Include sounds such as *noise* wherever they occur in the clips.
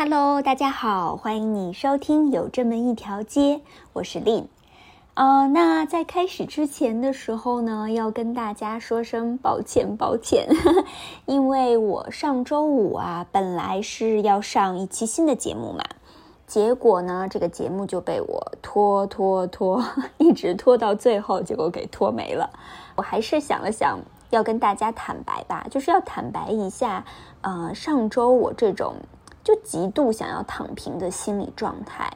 Hello，大家好，欢迎你收听有这么一条街，我是 Lin。呃，那在开始之前的时候呢，要跟大家说声抱歉，抱歉，*laughs* 因为我上周五啊，本来是要上一期新的节目嘛，结果呢，这个节目就被我拖拖拖，*laughs* 一直拖到最后，结果给拖没了。我还是想了想，要跟大家坦白吧，就是要坦白一下，呃，上周我这种。就极度想要躺平的心理状态，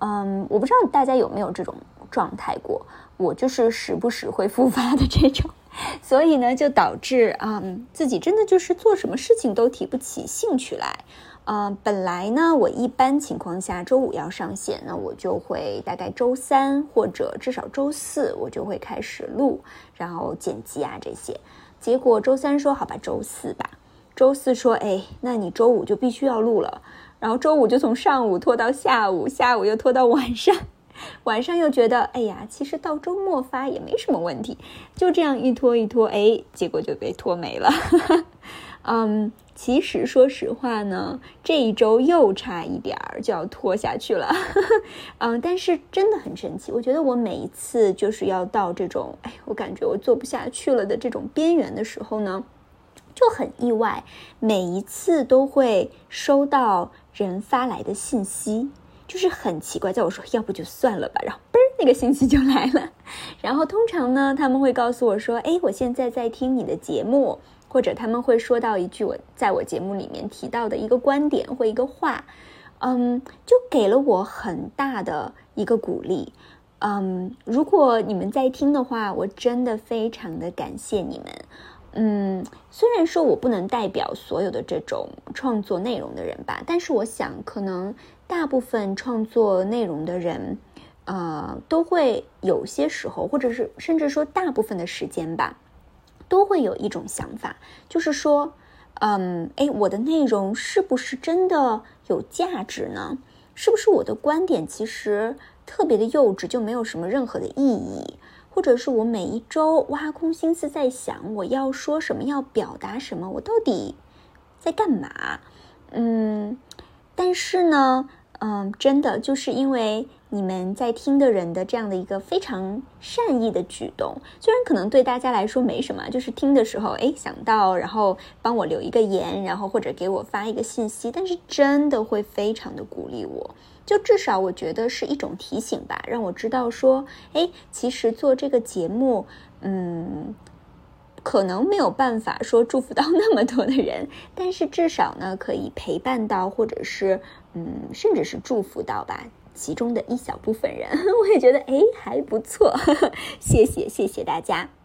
嗯，我不知道大家有没有这种状态过，我就是时不时会复发的这种，*laughs* 所以呢，就导致嗯自己真的就是做什么事情都提不起兴趣来，嗯，本来呢，我一般情况下周五要上线，那我就会大概周三或者至少周四我就会开始录，然后剪辑啊这些，结果周三说好吧，周四吧。周四说，哎，那你周五就必须要录了，然后周五就从上午拖到下午，下午又拖到晚上，*laughs* 晚上又觉得，哎呀，其实到周末发也没什么问题，就这样一拖一拖，哎，结果就被拖没了。*laughs* 嗯，其实说实话呢，这一周又差一点儿就要拖下去了。*laughs* 嗯，但是真的很神奇，我觉得我每一次就是要到这种，哎，我感觉我做不下去了的这种边缘的时候呢。就很意外，每一次都会收到人发来的信息，就是很奇怪，在我说要不就算了吧，然后嘣，那个信息就来了。*laughs* 然后通常呢，他们会告诉我说，哎，我现在在听你的节目，或者他们会说到一句我在我节目里面提到的一个观点或一个话，嗯，就给了我很大的一个鼓励。嗯，如果你们在听的话，我真的非常的感谢你们。嗯，虽然说我不能代表所有的这种创作内容的人吧，但是我想，可能大部分创作内容的人，呃，都会有些时候，或者是甚至说大部分的时间吧，都会有一种想法，就是说，嗯，哎，我的内容是不是真的有价值呢？是不是我的观点其实特别的幼稚，就没有什么任何的意义？或者是我每一周挖空心思在想我要说什么，要表达什么，我到底在干嘛？嗯，但是呢，嗯，真的就是因为你们在听的人的这样的一个非常善意的举动，虽然可能对大家来说没什么，就是听的时候哎想到，然后帮我留一个言，然后或者给我发一个信息，但是真的会非常的鼓励我。就至少我觉得是一种提醒吧，让我知道说，哎，其实做这个节目，嗯，可能没有办法说祝福到 *laughs* 那么多的人，但是至少呢，可以陪伴到，或者是，嗯，甚至是祝福到吧，其中的一小部分人，*laughs* 我也觉得，哎，还不错，*laughs* 谢谢，谢谢大家。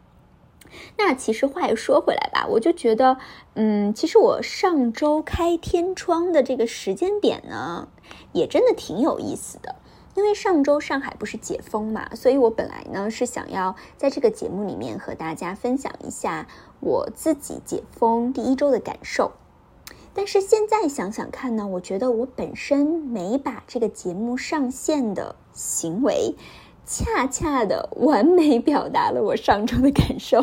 那其实话又说回来吧，我就觉得，嗯，其实我上周开天窗的这个时间点呢，也真的挺有意思的。因为上周上海不是解封嘛，所以我本来呢是想要在这个节目里面和大家分享一下我自己解封第一周的感受。但是现在想想看呢，我觉得我本身没把这个节目上线的行为。恰恰的完美表达了我上周的感受，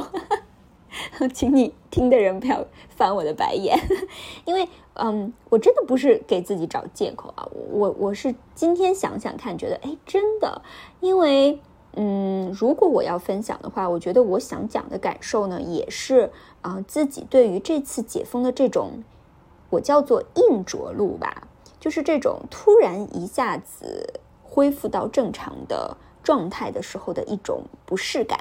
*laughs* 请你听的人不要翻我的白眼，*laughs* 因为嗯，我真的不是给自己找借口啊，我我是今天想想看，觉得哎，真的，因为嗯，如果我要分享的话，我觉得我想讲的感受呢，也是啊，自己对于这次解封的这种，我叫做硬着陆吧，就是这种突然一下子恢复到正常的。状态的时候的一种不适感，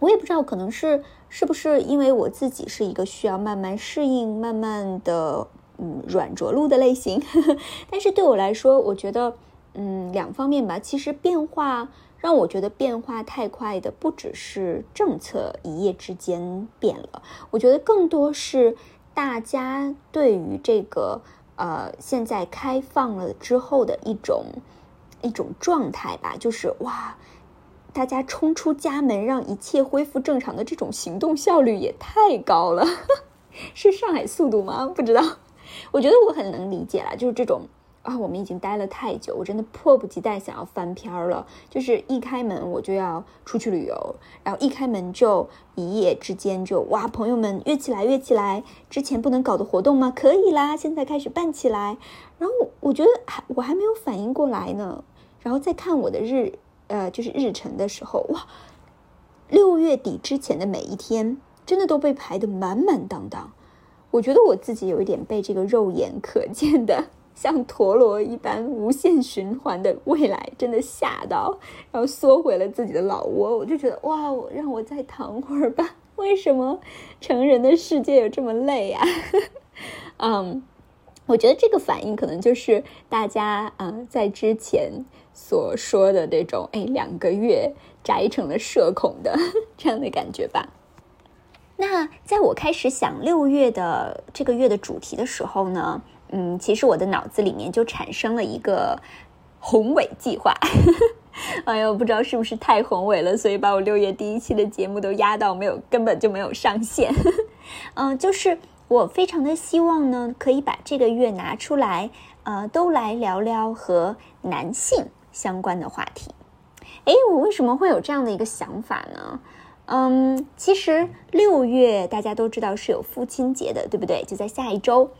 我也不知道，可能是是不是因为我自己是一个需要慢慢适应、慢慢的嗯软着陆的类型，*laughs* 但是对我来说，我觉得嗯两方面吧，其实变化让我觉得变化太快的不只是政策一夜之间变了，我觉得更多是大家对于这个呃现在开放了之后的一种。一种状态吧，就是哇，大家冲出家门，让一切恢复正常的这种行动效率也太高了，*laughs* 是上海速度吗？不知道。我觉得我很能理解啦，就是这种啊，我们已经待了太久，我真的迫不及待想要翻篇了。就是一开门我就要出去旅游，然后一开门就一夜之间就哇，朋友们约起来约起来，之前不能搞的活动吗？可以啦，现在开始办起来。然后我觉得还我还没有反应过来呢，然后再看我的日呃就是日程的时候，哇，六月底之前的每一天真的都被排得满满当当。我觉得我自己有一点被这个肉眼可见的。像陀螺一般无限循环的未来，真的吓到，然后缩回了自己的老窝。我就觉得哇，让我再躺会儿吧。为什么成人的世界有这么累呀？*laughs* 嗯，我觉得这个反应可能就是大家啊在之前所说的那种，哎，两个月宅成了社恐的 *laughs* 这样的感觉吧。那在我开始想六月的这个月的主题的时候呢？嗯，其实我的脑子里面就产生了一个宏伟计划。*laughs* 哎呦，不知道是不是太宏伟了，所以把我六月第一期的节目都压到没有，根本就没有上线。嗯，*laughs* 就是我非常的希望呢，可以把这个月拿出来，呃，都来聊聊和男性相关的话题。哎，我为什么会有这样的一个想法呢？嗯，其实六月大家都知道是有父亲节的，对不对？就在下一周。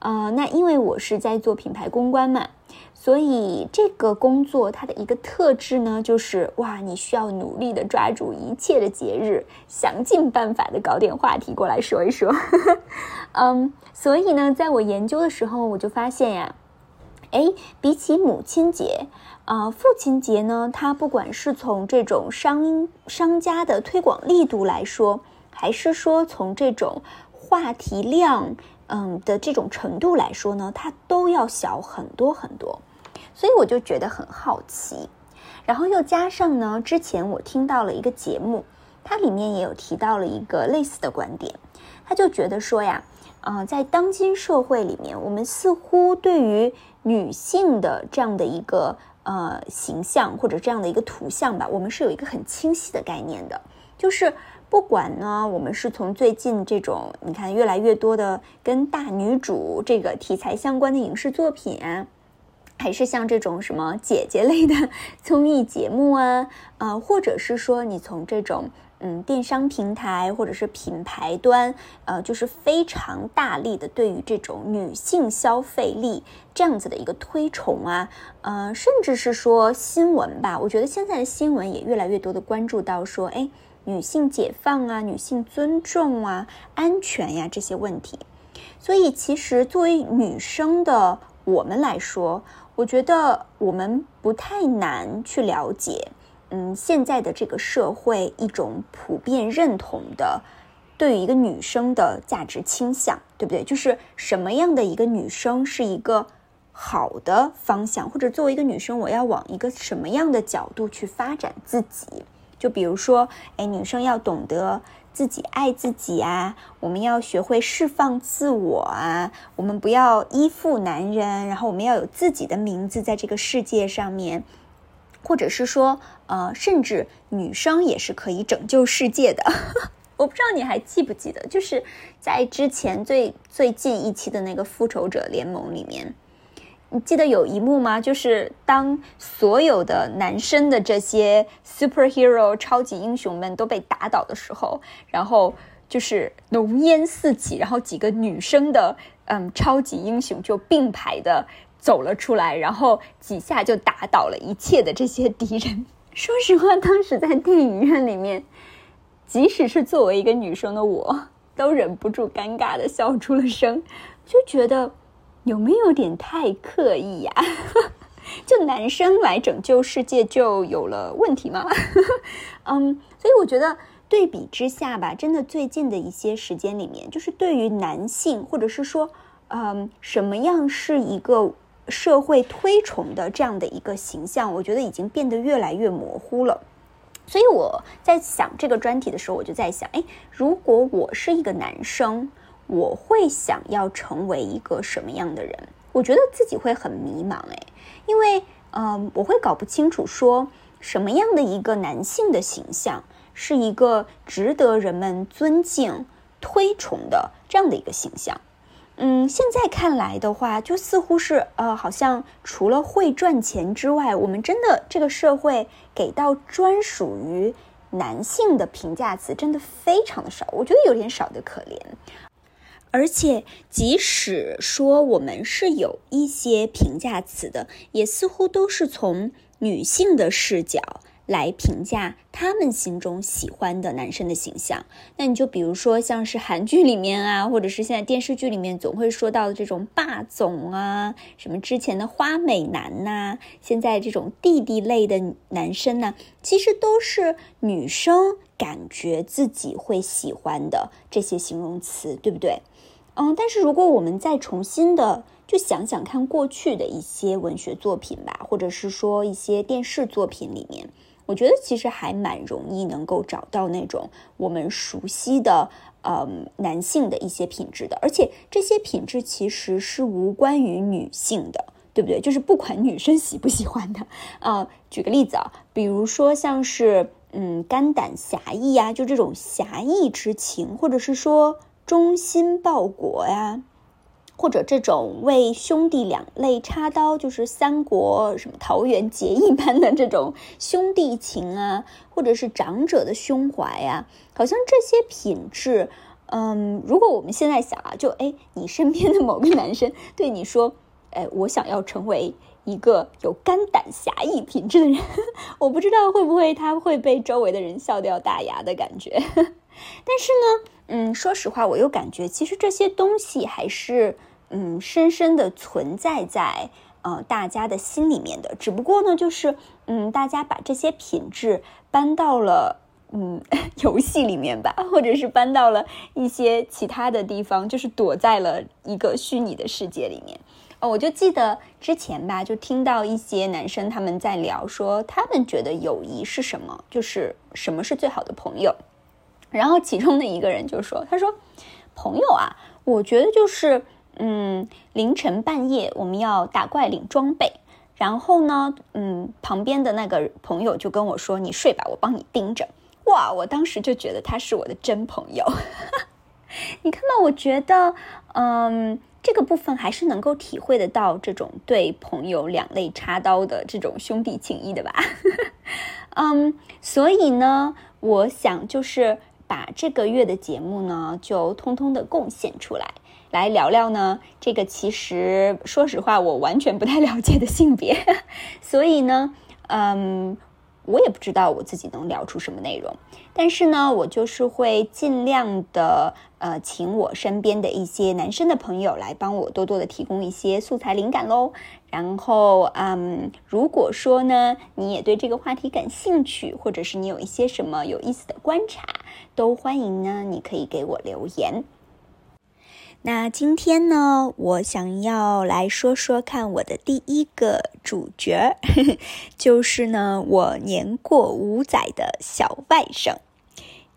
呃，那因为我是在做品牌公关嘛，所以这个工作它的一个特质呢，就是哇，你需要努力的抓住一切的节日，想尽办法的搞点话题过来说一说。*laughs* 嗯，所以呢，在我研究的时候，我就发现呀，哎，比起母亲节，啊，父亲节呢，它不管是从这种商商家的推广力度来说，还是说从这种话题量。嗯的这种程度来说呢，它都要小很多很多，所以我就觉得很好奇，然后又加上呢，之前我听到了一个节目，它里面也有提到了一个类似的观点，他就觉得说呀，啊，在当今社会里面，我们似乎对于女性的这样的一个呃形象或者这样的一个图像吧，我们是有一个很清晰的概念的，就是。不管呢，我们是从最近这种你看越来越多的跟大女主这个题材相关的影视作品啊，还是像这种什么姐姐类的 *laughs* 综艺节目啊，呃，或者是说你从这种嗯电商平台或者是品牌端，呃，就是非常大力的对于这种女性消费力这样子的一个推崇啊，呃，甚至是说新闻吧，我觉得现在的新闻也越来越多的关注到说，哎。女性解放啊，女性尊重啊，安全呀这些问题，所以其实作为女生的我们来说，我觉得我们不太难去了解，嗯，现在的这个社会一种普遍认同的对于一个女生的价值倾向，对不对？就是什么样的一个女生是一个好的方向，或者作为一个女生，我要往一个什么样的角度去发展自己？就比如说，哎，女生要懂得自己爱自己啊，我们要学会释放自我啊，我们不要依附男人，然后我们要有自己的名字在这个世界上面，或者是说，呃，甚至女生也是可以拯救世界的。*laughs* 我不知道你还记不记得，就是在之前最最近一期的那个复仇者联盟里面。你记得有一幕吗？就是当所有的男生的这些 superhero 超级英雄们都被打倒的时候，然后就是浓烟四起，然后几个女生的嗯超级英雄就并排的走了出来，然后几下就打倒了一切的这些敌人。说实话，当时在电影院里面，即使是作为一个女生的我，都忍不住尴尬的笑出了声，就觉得。有没有点太刻意呀？*laughs* 就男生来拯救世界就有了问题吗？*laughs* 嗯，所以我觉得对比之下吧，真的最近的一些时间里面，就是对于男性或者是说，嗯，什么样是一个社会推崇的这样的一个形象，我觉得已经变得越来越模糊了。所以我在想这个专题的时候，我就在想，哎，如果我是一个男生。我会想要成为一个什么样的人？我觉得自己会很迷茫诶，因为嗯，我会搞不清楚说什么样的一个男性的形象是一个值得人们尊敬、推崇的这样的一个形象。嗯，现在看来的话，就似乎是呃，好像除了会赚钱之外，我们真的这个社会给到专属于男性的评价词真的非常的少，我觉得有点少的可怜。而且，即使说我们是有一些评价词的，也似乎都是从女性的视角。来评价他们心中喜欢的男生的形象，那你就比如说像是韩剧里面啊，或者是现在电视剧里面总会说到的这种霸总啊，什么之前的花美男呐，现在这种弟弟类的男生呢，其实都是女生感觉自己会喜欢的这些形容词，对不对？嗯，但是如果我们再重新的就想想看过去的一些文学作品吧，或者是说一些电视作品里面。我觉得其实还蛮容易能够找到那种我们熟悉的，嗯，男性的一些品质的，而且这些品质其实是无关于女性的，对不对？就是不管女生喜不喜欢的，啊，举个例子啊，比如说像是，嗯，肝胆侠义呀，就这种侠义之情，或者是说忠心报国呀。或者这种为兄弟两肋插刀，就是三国什么桃园结义 *laughs* 般的这种兄弟情啊，或者是长者的胸怀啊，好像这些品质，嗯，如果我们现在想啊，就哎，你身边的某个男生对你说，哎，我想要成为一个有肝胆侠义品质的人，*laughs* 我不知道会不会他会被周围的人笑掉大牙的感觉。*laughs* 但是呢，嗯，说实话，我又感觉其实这些东西还是。嗯，深深的存在在呃大家的心里面的，只不过呢，就是嗯，大家把这些品质搬到了嗯 *laughs* 游戏里面吧，或者是搬到了一些其他的地方，就是躲在了一个虚拟的世界里面。哦，我就记得之前吧，就听到一些男生他们在聊说，他们觉得友谊是什么，就是什么是最好的朋友。然后其中的一个人就说，他说，朋友啊，我觉得就是。嗯，凌晨半夜我们要打怪领装备，然后呢，嗯，旁边的那个朋友就跟我说：“你睡吧，我帮你盯着。”哇，我当时就觉得他是我的真朋友。*laughs* 你看到，我觉得，嗯，这个部分还是能够体会得到这种对朋友两肋插刀的这种兄弟情谊的吧？*laughs* 嗯，所以呢，我想就是把这个月的节目呢，就通通的贡献出来。来聊聊呢，这个其实说实话，我完全不太了解的性别，*laughs* 所以呢，嗯，我也不知道我自己能聊出什么内容。但是呢，我就是会尽量的，呃，请我身边的一些男生的朋友来帮我多多的提供一些素材灵感喽。然后，嗯，如果说呢，你也对这个话题感兴趣，或者是你有一些什么有意思的观察，都欢迎呢，你可以给我留言。那今天呢，我想要来说说看我的第一个主角，*laughs* 就是呢我年过五载的小外甥，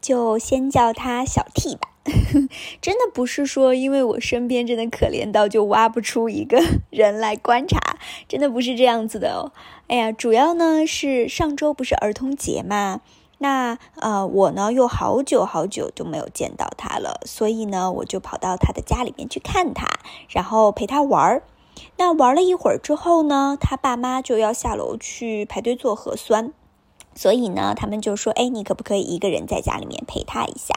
就先叫他小 T 吧。*laughs* 真的不是说因为我身边真的可怜到就挖不出一个人来观察，真的不是这样子的哦。哎呀，主要呢是上周不是儿童节嘛。那呃，我呢又好久好久都没有见到他了，所以呢，我就跑到他的家里面去看他，然后陪他玩儿。那玩了一会儿之后呢，他爸妈就要下楼去排队做核酸，所以呢，他们就说：“哎，你可不可以一个人在家里面陪他一下？”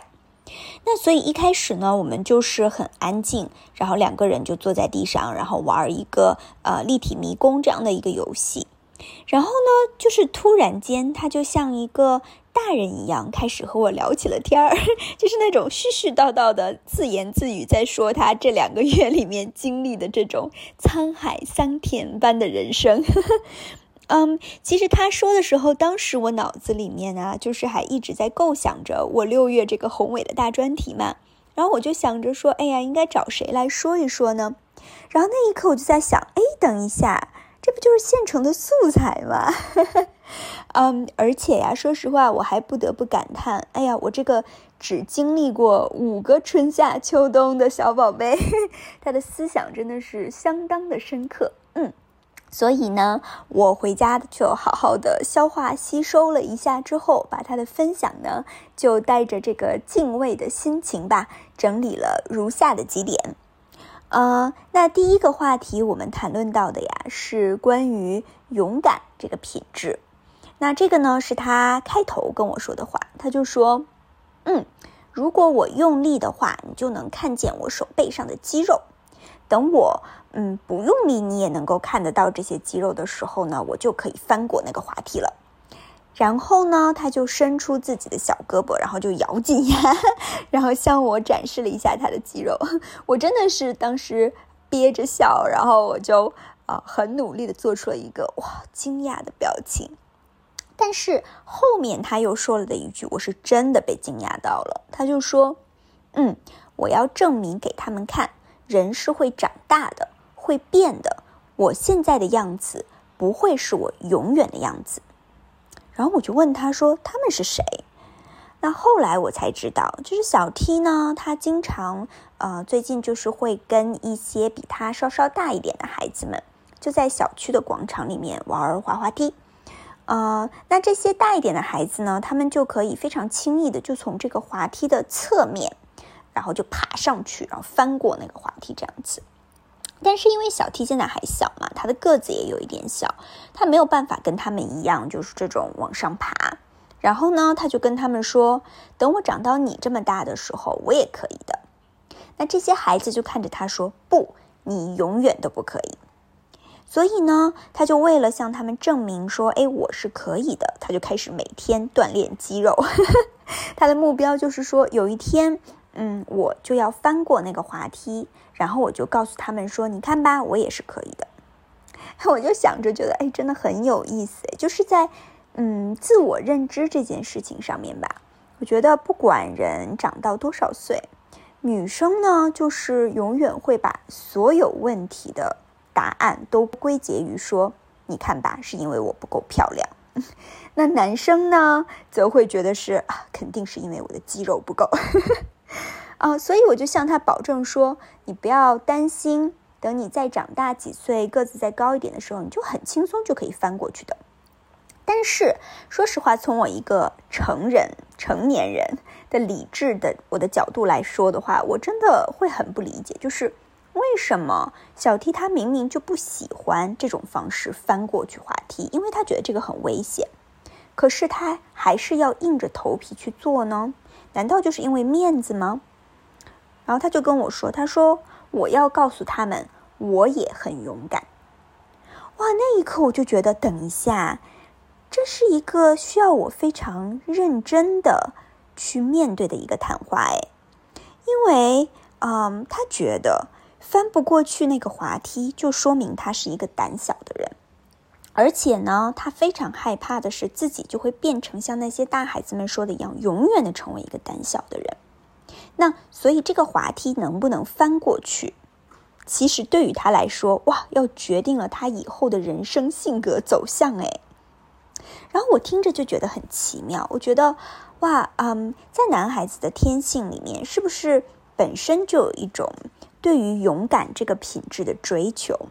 那所以一开始呢，我们就是很安静，然后两个人就坐在地上，然后玩一个呃立体迷宫这样的一个游戏。然后呢，就是突然间，他就像一个。大人一样开始和我聊起了天儿，*laughs* 就是那种絮絮叨叨的自言自语，在说他这两个月里面经历的这种沧海桑田般的人生。*laughs* 嗯，其实他说的时候，当时我脑子里面啊，就是还一直在构想着我六月这个宏伟的大专题嘛。然后我就想着说，哎呀，应该找谁来说一说呢？然后那一刻我就在想，哎，等一下，这不就是现成的素材吗？*laughs* 嗯，而且呀，说实话，我还不得不感叹，哎呀，我这个只经历过五个春夏秋冬的小宝贝，*laughs* 他的思想真的是相当的深刻。嗯，所以呢，我回家就好好的消化吸收了一下之后，把他的分享呢，就带着这个敬畏的心情吧，整理了如下的几点。呃，那第一个话题我们谈论到的呀，是关于勇敢这个品质。那这个呢，是他开头跟我说的话，他就说：“嗯，如果我用力的话，你就能看见我手背上的肌肉。等我嗯不用力，你也能够看得到这些肌肉的时候呢，我就可以翻过那个滑梯了。”然后呢，他就伸出自己的小胳膊，然后就咬紧牙，*laughs* 然后向我展示了一下他的肌肉。*laughs* 我真的是当时憋着笑，然后我就啊很努力的做出了一个哇惊讶的表情。但是后面他又说了的一句，我是真的被惊讶到了。他就说：“嗯，我要证明给他们看，人是会长大的，会变的。我现在的样子不会是我永远的样子。”然后我就问他说：“他们是谁？”那后来我才知道，就是小 T 呢，他经常呃，最近就是会跟一些比他稍稍大一点的孩子们，就在小区的广场里面玩滑滑梯。呃，那这些大一点的孩子呢，他们就可以非常轻易的就从这个滑梯的侧面，然后就爬上去，然后翻过那个滑梯这样子。但是因为小 T 现在还小嘛，他的个子也有一点小，他没有办法跟他们一样，就是这种往上爬。然后呢，他就跟他们说：“等我长到你这么大的时候，我也可以的。”那这些孩子就看着他说：“不，你永远都不可以。”所以呢，他就为了向他们证明说：“哎，我是可以的。”他就开始每天锻炼肌肉。*laughs* 他的目标就是说，有一天。嗯，我就要翻过那个滑梯，然后我就告诉他们说：“你看吧，我也是可以的。*laughs* ”我就想着，觉得哎，真的很有意思就是在嗯自我认知这件事情上面吧。我觉得不管人长到多少岁，女生呢，就是永远会把所有问题的答案都归结于说：“你看吧，是因为我不够漂亮。*laughs* ”那男生呢，则会觉得是啊，肯定是因为我的肌肉不够。*laughs* 啊，所以我就向他保证说：“你不要担心，等你再长大几岁，个子再高一点的时候，你就很轻松就可以翻过去的。”但是，说实话，从我一个成人、成年人的理智的我的角度来说的话，我真的会很不理解，就是为什么小 T 他明明就不喜欢这种方式翻过去滑梯，因为他觉得这个很危险，可是他还是要硬着头皮去做呢？难道就是因为面子吗？然后他就跟我说：“他说我要告诉他们，我也很勇敢。”哇，那一刻我就觉得，等一下，这是一个需要我非常认真的去面对的一个谈话哎，因为，嗯，他觉得翻不过去那个滑梯，就说明他是一个胆小的人。而且呢，他非常害怕的是自己就会变成像那些大孩子们说的一样，永远的成为一个胆小的人。那所以这个滑梯能不能翻过去，其实对于他来说，哇，要决定了他以后的人生性格走向。哎，然后我听着就觉得很奇妙。我觉得，哇，嗯，在男孩子的天性里面，是不是本身就有一种对于勇敢这个品质的追求？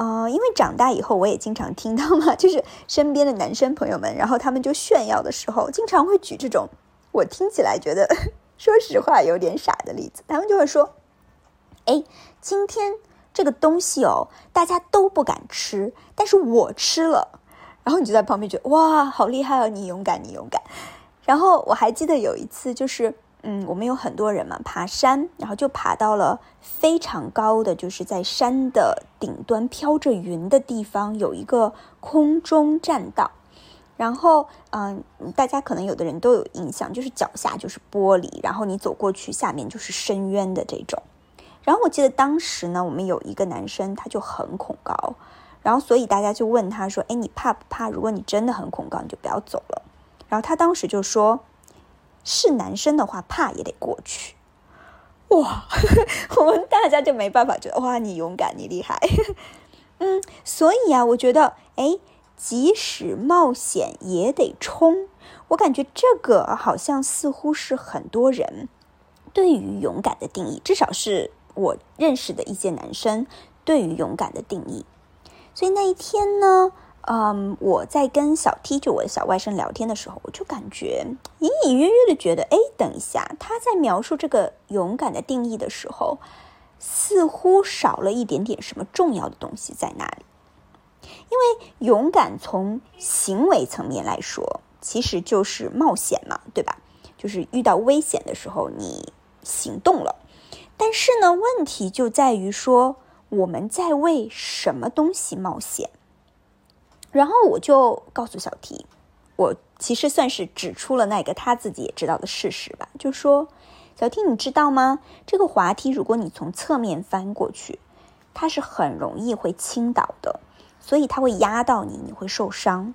呃，因为长大以后，我也经常听到嘛，就是身边的男生朋友们，然后他们就炫耀的时候，经常会举这种我听起来觉得，*laughs* 说实话有点傻的例子。他们就会说：“哎，今天这个东西哦，大家都不敢吃，但是我吃了。”然后你就在旁边觉得：“哇，好厉害哦，你勇敢，你勇敢。”然后我还记得有一次，就是。嗯，我们有很多人嘛，爬山，然后就爬到了非常高的，就是在山的顶端飘着云的地方，有一个空中栈道。然后，嗯，大家可能有的人都有印象，就是脚下就是玻璃，然后你走过去，下面就是深渊的这种。然后我记得当时呢，我们有一个男生，他就很恐高，然后所以大家就问他说：“哎，你怕不怕？如果你真的很恐高，你就不要走了。”然后他当时就说。是男生的话，怕也得过去。哇，*laughs* 我们大家就没办法觉得哇，你勇敢，你厉害。*laughs* 嗯，所以啊，我觉得，哎，即使冒险也得冲。我感觉这个好像似乎是很多人对于勇敢的定义，至少是我认识的一些男生对于勇敢的定义。所以那一天呢？嗯，我在跟小 T 就我的小外甥聊天的时候，我就感觉隐隐约约的觉得，哎，等一下，他在描述这个勇敢的定义的时候，似乎少了一点点什么重要的东西在那里。因为勇敢从行为层面来说，其实就是冒险嘛，对吧？就是遇到危险的时候，你行动了。但是呢，问题就在于说，我们在为什么东西冒险？然后我就告诉小提，我其实算是指出了那个他自己也知道的事实吧，就说：“小提，你知道吗？这个滑梯，如果你从侧面翻过去，它是很容易会倾倒的，所以它会压到你，你会受伤。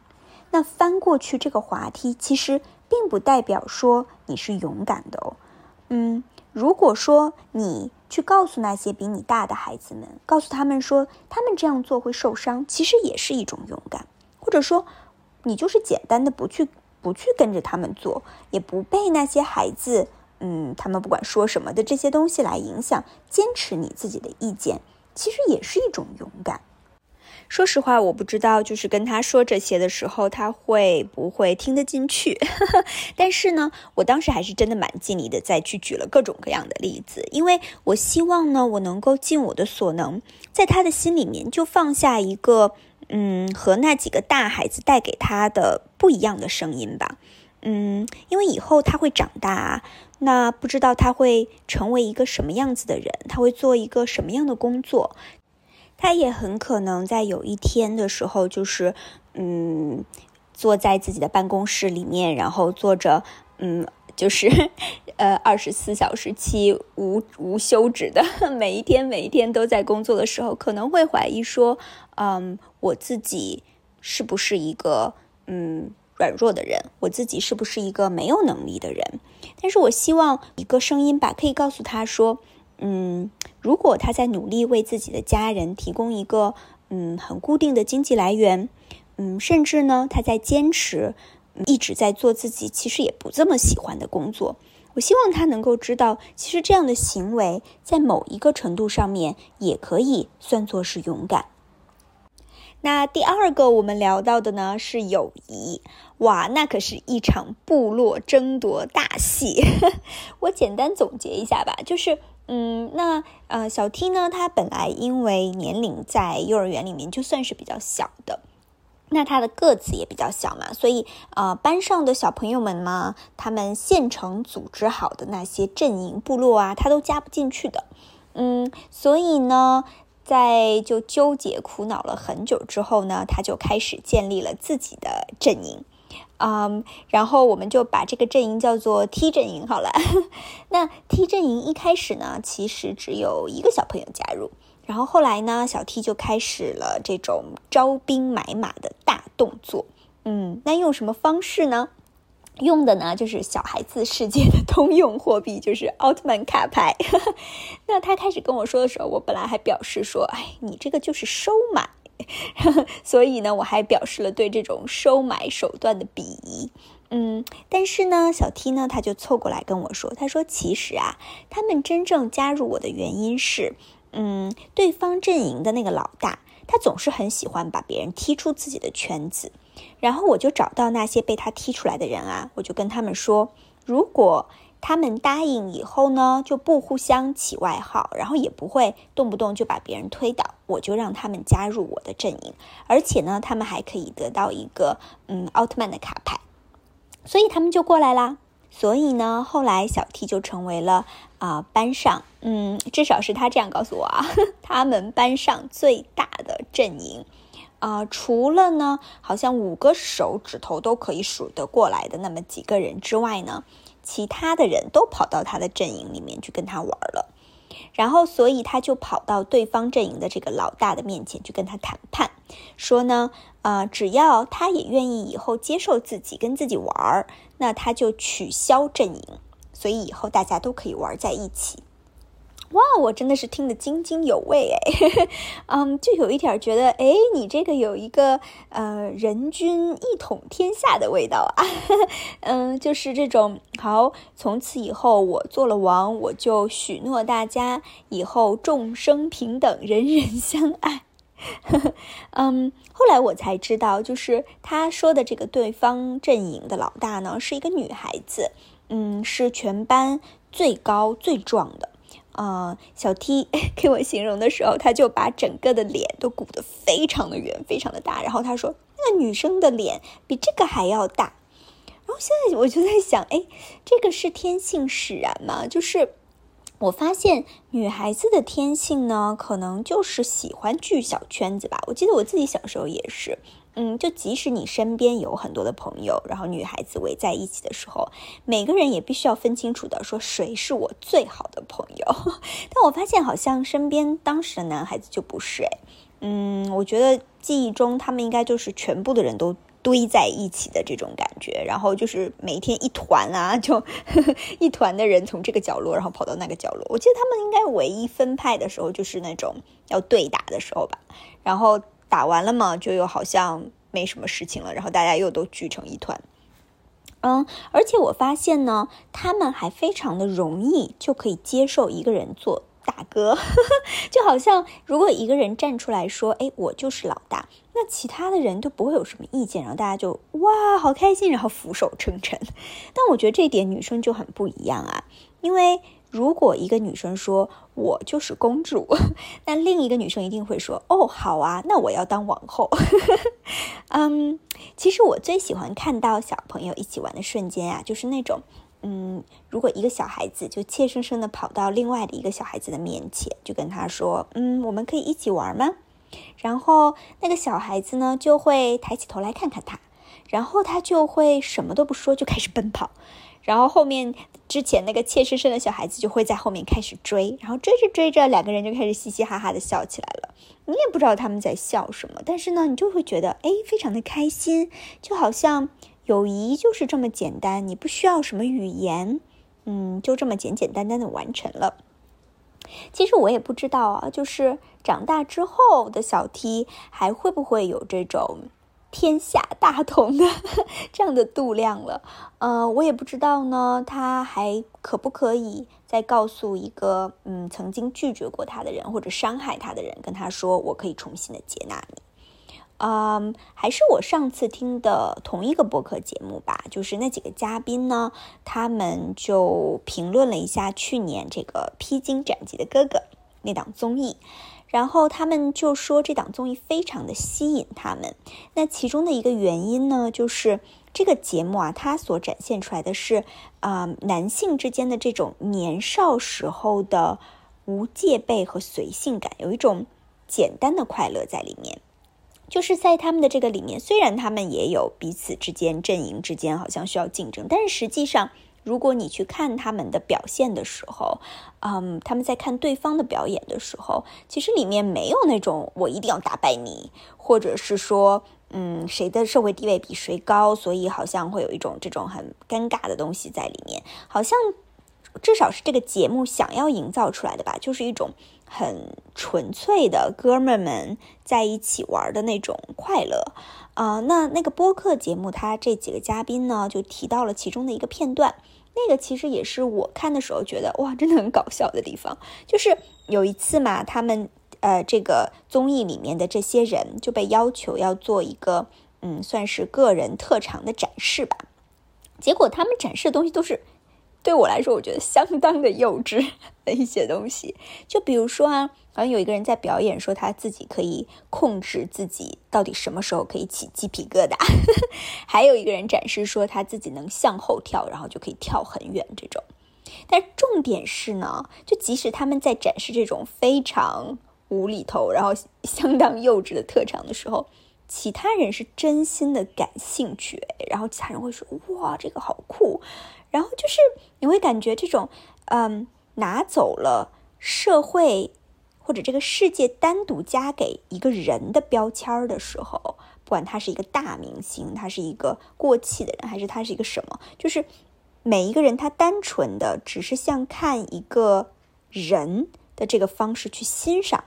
那翻过去这个滑梯，其实并不代表说你是勇敢的哦，嗯。”如果说你去告诉那些比你大的孩子们，告诉他们说他们这样做会受伤，其实也是一种勇敢。或者说，你就是简单的不去不去跟着他们做，也不被那些孩子，嗯，他们不管说什么的这些东西来影响，坚持你自己的意见，其实也是一种勇敢。说实话，我不知道，就是跟他说这些的时候，他会不会听得进去？*laughs* 但是呢，我当时还是真的蛮尽力的，再去举了各种各样的例子，因为我希望呢，我能够尽我的所能，在他的心里面就放下一个，嗯，和那几个大孩子带给他的不一样的声音吧。嗯，因为以后他会长大，那不知道他会成为一个什么样子的人，他会做一个什么样的工作。他也很可能在有一天的时候，就是，嗯，坐在自己的办公室里面，然后坐着，嗯，就是，*laughs* 呃，二十四小时期无无休止的，每一天每一天都在工作的时候，可能会怀疑说，嗯，我自己是不是一个，嗯，软弱的人？我自己是不是一个没有能力的人？但是我希望一个声音吧，可以告诉他说。嗯，如果他在努力为自己的家人提供一个嗯很固定的经济来源，嗯，甚至呢他在坚持一直在做自己其实也不这么喜欢的工作，我希望他能够知道，其实这样的行为在某一个程度上面也可以算作是勇敢。那第二个我们聊到的呢是友谊，哇，那可是一场部落争夺大戏。*laughs* 我简单总结一下吧，就是。嗯，那呃，小 T 呢？他本来因为年龄在幼儿园里面就算是比较小的，那他的个子也比较小嘛，所以呃，班上的小朋友们嘛，他们现成组织好的那些阵营部落啊，他都加不进去的。嗯，所以呢，在就纠结苦恼了很久之后呢，他就开始建立了自己的阵营。嗯，然后我们就把这个阵营叫做 T 阵营好了。*laughs* 那 T 阵营一开始呢，其实只有一个小朋友加入，然后后来呢，小 T 就开始了这种招兵买马的大动作。嗯，那用什么方式呢？用的呢就是小孩子世界的通用货币，就是奥特曼卡牌。*laughs* 那他开始跟我说的时候，我本来还表示说，哎，你这个就是收买。*laughs* 所以呢，我还表示了对这种收买手段的鄙夷。嗯，但是呢，小 T 呢，他就凑过来跟我说：“他说其实啊，他们真正加入我的原因是，嗯，对方阵营的那个老大，他总是很喜欢把别人踢出自己的圈子。然后我就找到那些被他踢出来的人啊，我就跟他们说，如果……”他们答应以后呢，就不互相起外号，然后也不会动不动就把别人推倒。我就让他们加入我的阵营，而且呢，他们还可以得到一个嗯奥特曼的卡牌，所以他们就过来啦。所以呢，后来小 T 就成为了啊班上嗯，至少是他这样告诉我啊，*laughs* 他们班上最大的阵营啊，除了呢，好像五个手指头都可以数得过来的那么几个人之外呢。其他的人都跑到他的阵营里面去跟他玩了，然后所以他就跑到对方阵营的这个老大的面前去跟他谈判，说呢，啊，只要他也愿意以后接受自己跟自己玩，那他就取消阵营，所以以后大家都可以玩在一起。哇，我真的是听得津津有味哎，*laughs* 嗯，就有一点觉得，哎，你这个有一个呃人均一统天下的味道啊，*laughs* 嗯，就是这种好，从此以后我做了王，我就许诺大家以后众生平等，人人相爱。呵 *laughs* 呵嗯，后来我才知道，就是他说的这个对方阵营的老大呢，是一个女孩子，嗯，是全班最高最壮的。呃，小 T *laughs* 给我形容的时候，他就把整个的脸都鼓得非常的圆，非常的大。然后他说，那个女生的脸比这个还要大。然后现在我就在想，哎，这个是天性使然吗？就是我发现女孩子的天性呢，可能就是喜欢聚小圈子吧。我记得我自己小时候也是。嗯，就即使你身边有很多的朋友，然后女孩子围在一起的时候，每个人也必须要分清楚的说谁是我最好的朋友。*laughs* 但我发现好像身边当时的男孩子就不是哎，嗯，我觉得记忆中他们应该就是全部的人都堆在一起的这种感觉，然后就是每天一团啊，就 *laughs* 一团的人从这个角落然后跑到那个角落。我记得他们应该唯一分派的时候就是那种要对打的时候吧，然后。打完了嘛，就又好像没什么事情了，然后大家又都聚成一团。嗯，而且我发现呢，他们还非常的容易就可以接受一个人做大哥，*laughs* 就好像如果一个人站出来说：“哎，我就是老大”，那其他的人都不会有什么意见，然后大家就哇，好开心，然后俯首称臣。*laughs* 但我觉得这点女生就很不一样啊，因为。如果一个女生说我就是公主，*laughs* 那另一个女生一定会说哦，好啊，那我要当王后。*laughs* 嗯，其实我最喜欢看到小朋友一起玩的瞬间啊，就是那种，嗯，如果一个小孩子就怯生生的跑到另外的一个小孩子的面前，就跟他说，嗯，我们可以一起玩吗？然后那个小孩子呢就会抬起头来看看他，然后他就会什么都不说，就开始奔跑。然后后面之前那个怯生生的小孩子就会在后面开始追，然后追着追着，两个人就开始嘻嘻哈哈的笑起来了。你也不知道他们在笑什么，但是呢，你就会觉得哎，非常的开心，就好像友谊就是这么简单，你不需要什么语言，嗯，就这么简简单单的完成了。其实我也不知道啊，就是长大之后的小 T 还会不会有这种。天下大同的 *laughs* 这样的度量了，呃，我也不知道呢，他还可不可以再告诉一个嗯曾经拒绝过他的人或者伤害他的人，跟他说我可以重新的接纳你，嗯，还是我上次听的同一个播客节目吧，就是那几个嘉宾呢，他们就评论了一下去年这个披荆斩棘的哥哥那档综艺。然后他们就说这档综艺非常的吸引他们，那其中的一个原因呢，就是这个节目啊，它所展现出来的是啊男性之间的这种年少时候的无戒备和随性感，有一种简单的快乐在里面。就是在他们的这个里面，虽然他们也有彼此之间阵营之间好像需要竞争，但是实际上。如果你去看他们的表现的时候，嗯，他们在看对方的表演的时候，其实里面没有那种我一定要打败你，或者是说，嗯，谁的社会地位比谁高，所以好像会有一种这种很尴尬的东西在里面。好像至少是这个节目想要营造出来的吧，就是一种很纯粹的哥们儿们在一起玩的那种快乐啊。那那个播客节目，他这几个嘉宾呢，就提到了其中的一个片段。那个其实也是我看的时候觉得哇，真的很搞笑的地方。就是有一次嘛，他们呃这个综艺里面的这些人就被要求要做一个嗯，算是个人特长的展示吧。结果他们展示的东西都是。对我来说，我觉得相当的幼稚 *laughs* 的一些东西，就比如说啊，好像有一个人在表演，说他自己可以控制自己到底什么时候可以起鸡皮疙瘩，*laughs* 还有一个人展示说他自己能向后跳，然后就可以跳很远这种。但重点是呢，就即使他们在展示这种非常无厘头，然后相当幼稚的特长的时候，其他人是真心的感兴趣，然后其他人会说哇，这个好酷。然后就是你会感觉这种，嗯，拿走了社会或者这个世界单独加给一个人的标签儿的时候，不管他是一个大明星，他是一个过气的人，还是他是一个什么，就是每一个人他单纯的只是像看一个人的这个方式去欣赏，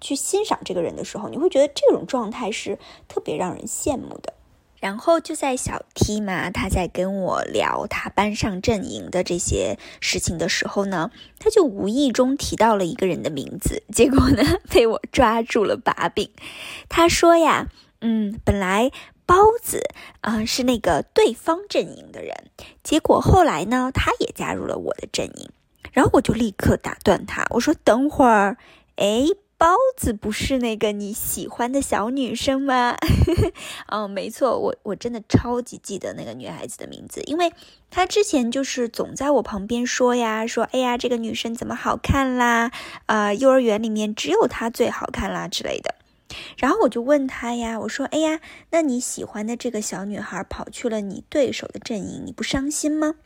去欣赏这个人的时候，你会觉得这种状态是特别让人羡慕的。然后就在小 T 嘛，他在跟我聊他搬上阵营的这些事情的时候呢，他就无意中提到了一个人的名字，结果呢 *laughs* 被我抓住了把柄。他说呀，嗯，本来包子啊是那个对方阵营的人，结果后来呢他也加入了我的阵营。然后我就立刻打断他，我说：“等会儿，哎。”包子不是那个你喜欢的小女生吗？*laughs* 哦，没错，我我真的超级记得那个女孩子的名字，因为她之前就是总在我旁边说呀，说哎呀，这个女生怎么好看啦？呃，幼儿园里面只有她最好看啦之类的。然后我就问她呀，我说哎呀，那你喜欢的这个小女孩跑去了你对手的阵营，你不伤心吗？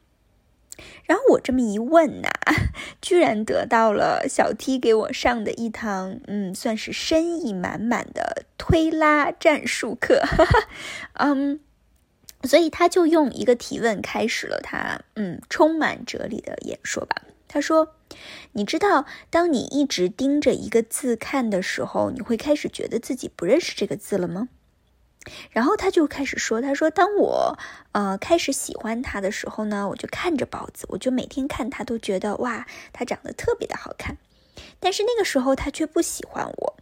然后我这么一问呐，*laughs* 居然得到了小 T 给我上的一堂，嗯，算是深意满满的推拉战术课，哈 *laughs* 哈嗯，所以他就用一个提问开始了他，嗯，充满哲理的演说吧。他说：“你知道，当你一直盯着一个字看的时候，你会开始觉得自己不认识这个字了吗？”然后他就开始说：“他说，当我呃开始喜欢他的时候呢，我就看着包子，我就每天看他都觉得哇，他长得特别的好看。但是那个时候他却不喜欢我，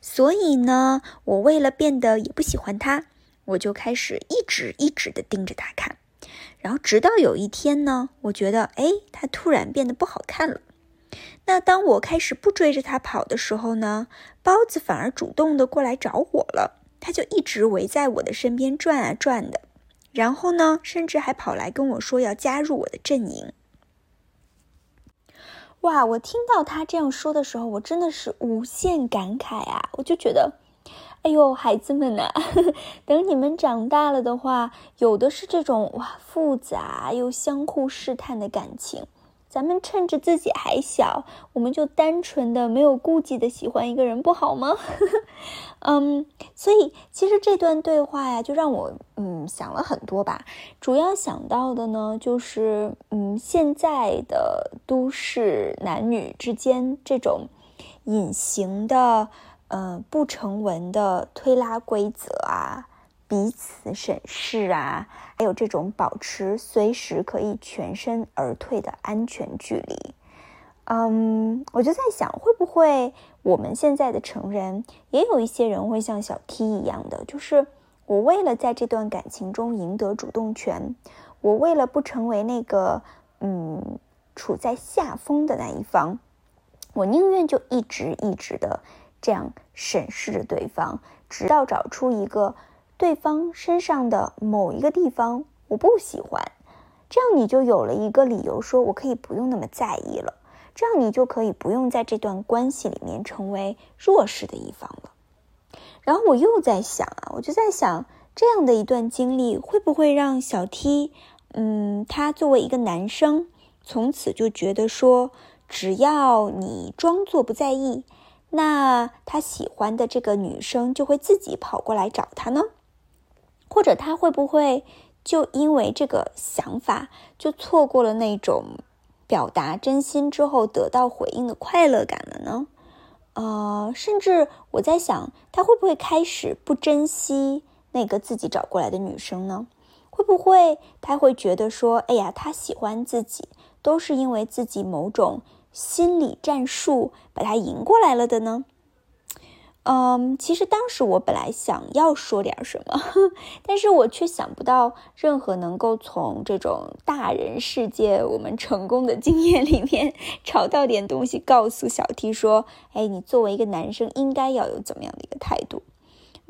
所以呢，我为了变得也不喜欢他，我就开始一直一直的盯着他看。然后直到有一天呢，我觉得哎，他突然变得不好看了。那当我开始不追着他跑的时候呢，包子反而主动的过来找我了。”他就一直围在我的身边转啊转的，然后呢，甚至还跑来跟我说要加入我的阵营。哇！我听到他这样说的时候，我真的是无限感慨啊！我就觉得，哎呦，孩子们呐，*laughs* 等你们长大了的话，有的是这种哇复杂又相互试探的感情。咱们趁着自己还小，我们就单纯的、没有顾忌的喜欢一个人，不好吗？*laughs* 嗯，所以其实这段对话呀，就让我嗯想了很多吧。主要想到的呢，就是嗯现在的都市男女之间这种隐形的、呃不成文的推拉规则啊。彼此审视啊，还有这种保持随时可以全身而退的安全距离。嗯，我就在想，会不会我们现在的成人也有一些人会像小 T 一样的，就是我为了在这段感情中赢得主动权，我为了不成为那个嗯处在下风的那一方，我宁愿就一直一直的这样审视着对方，直到找出一个。对方身上的某一个地方我不喜欢，这样你就有了一个理由，说我可以不用那么在意了。这样你就可以不用在这段关系里面成为弱势的一方了。然后我又在想啊，我就在想，这样的一段经历会不会让小 T，嗯，他作为一个男生，从此就觉得说，只要你装作不在意，那他喜欢的这个女生就会自己跑过来找他呢？或者他会不会就因为这个想法，就错过了那种表达真心之后得到回应的快乐感了呢？呃，甚至我在想，他会不会开始不珍惜那个自己找过来的女生呢？会不会他会觉得说，哎呀，他喜欢自己，都是因为自己某种心理战术把他赢过来了的呢？嗯，其实当时我本来想要说点什么，*laughs* 但是我却想不到任何能够从这种大人世界我们成功的经验里面找到点东西，告诉小 T 说：“哎，你作为一个男生应该要有怎么样的一个态度？”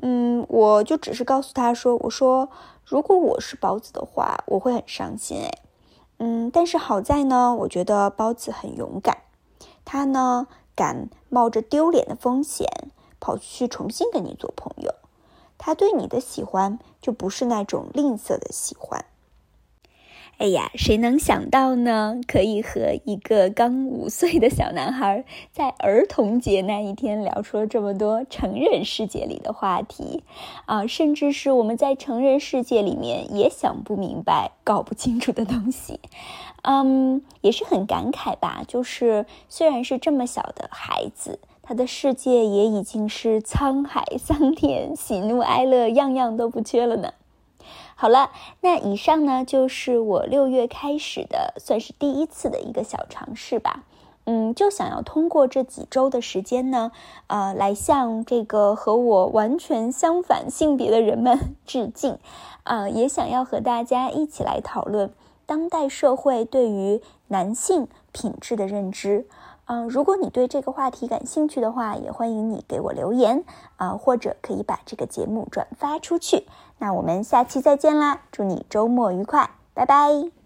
嗯，我就只是告诉他说：“我说，如果我是包子的话，我会很伤心。哎，嗯，但是好在呢，我觉得包子很勇敢，他呢敢冒着丢脸的风险。”跑去重新跟你做朋友，他对你的喜欢就不是那种吝啬的喜欢。哎呀，谁能想到呢？可以和一个刚五岁的小男孩在儿童节那一天聊出了这么多成人世界里的话题啊，甚至是我们在成人世界里面也想不明白、搞不清楚的东西。嗯，也是很感慨吧。就是虽然是这么小的孩子。他的世界也已经是沧海桑田、喜怒哀乐样样都不缺了呢。好了，那以上呢就是我六月开始的，算是第一次的一个小尝试吧。嗯，就想要通过这几周的时间呢，呃，来向这个和我完全相反性别的人们 *laughs* 致敬。呃，也想要和大家一起来讨论。当代社会对于男性品质的认知。嗯，如果你对这个话题感兴趣的话，也欢迎你给我留言啊，或者可以把这个节目转发出去。那我们下期再见啦！祝你周末愉快，拜拜。